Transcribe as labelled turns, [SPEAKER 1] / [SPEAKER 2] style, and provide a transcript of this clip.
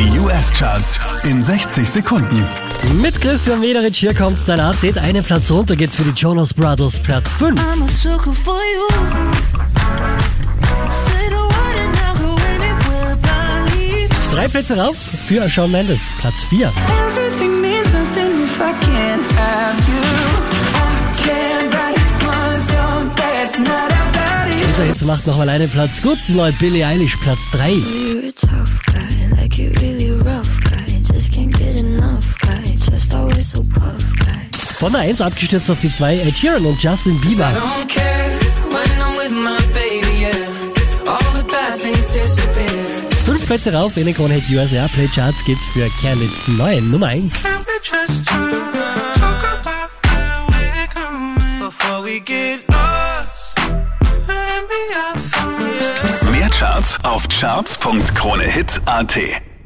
[SPEAKER 1] Die US-Charts in 60 Sekunden.
[SPEAKER 2] Mit Christian Mederich hier kommt dein Update. Einen Platz runter geht's für die Jonas Brothers, Platz 5.
[SPEAKER 3] I'm a sucker for you. Say the word and I'll go anywhere blindly.
[SPEAKER 2] Drei Plätze rauf für Shawn Mendes, Platz 4.
[SPEAKER 3] Everything means nothing if I can't have you. I can't write one song that's not about it.
[SPEAKER 2] Dieser Hits macht nochmal einen Platz gut. Die neue Billie Eilish, Platz 3.
[SPEAKER 4] so puff.
[SPEAKER 2] Von der 1 abgestürzt auf die 2, Ed Sheeran und Justin Bieber.
[SPEAKER 3] baby, yeah.
[SPEAKER 2] Fünf Plätze rauf in den Krone-Hit US Airplay Charts geht's für Khalid, die neue Nummer 1.
[SPEAKER 3] Can we just talk about where we're going before we get lost? Let me out the
[SPEAKER 1] Mehr Charts auf charts.kronehit.at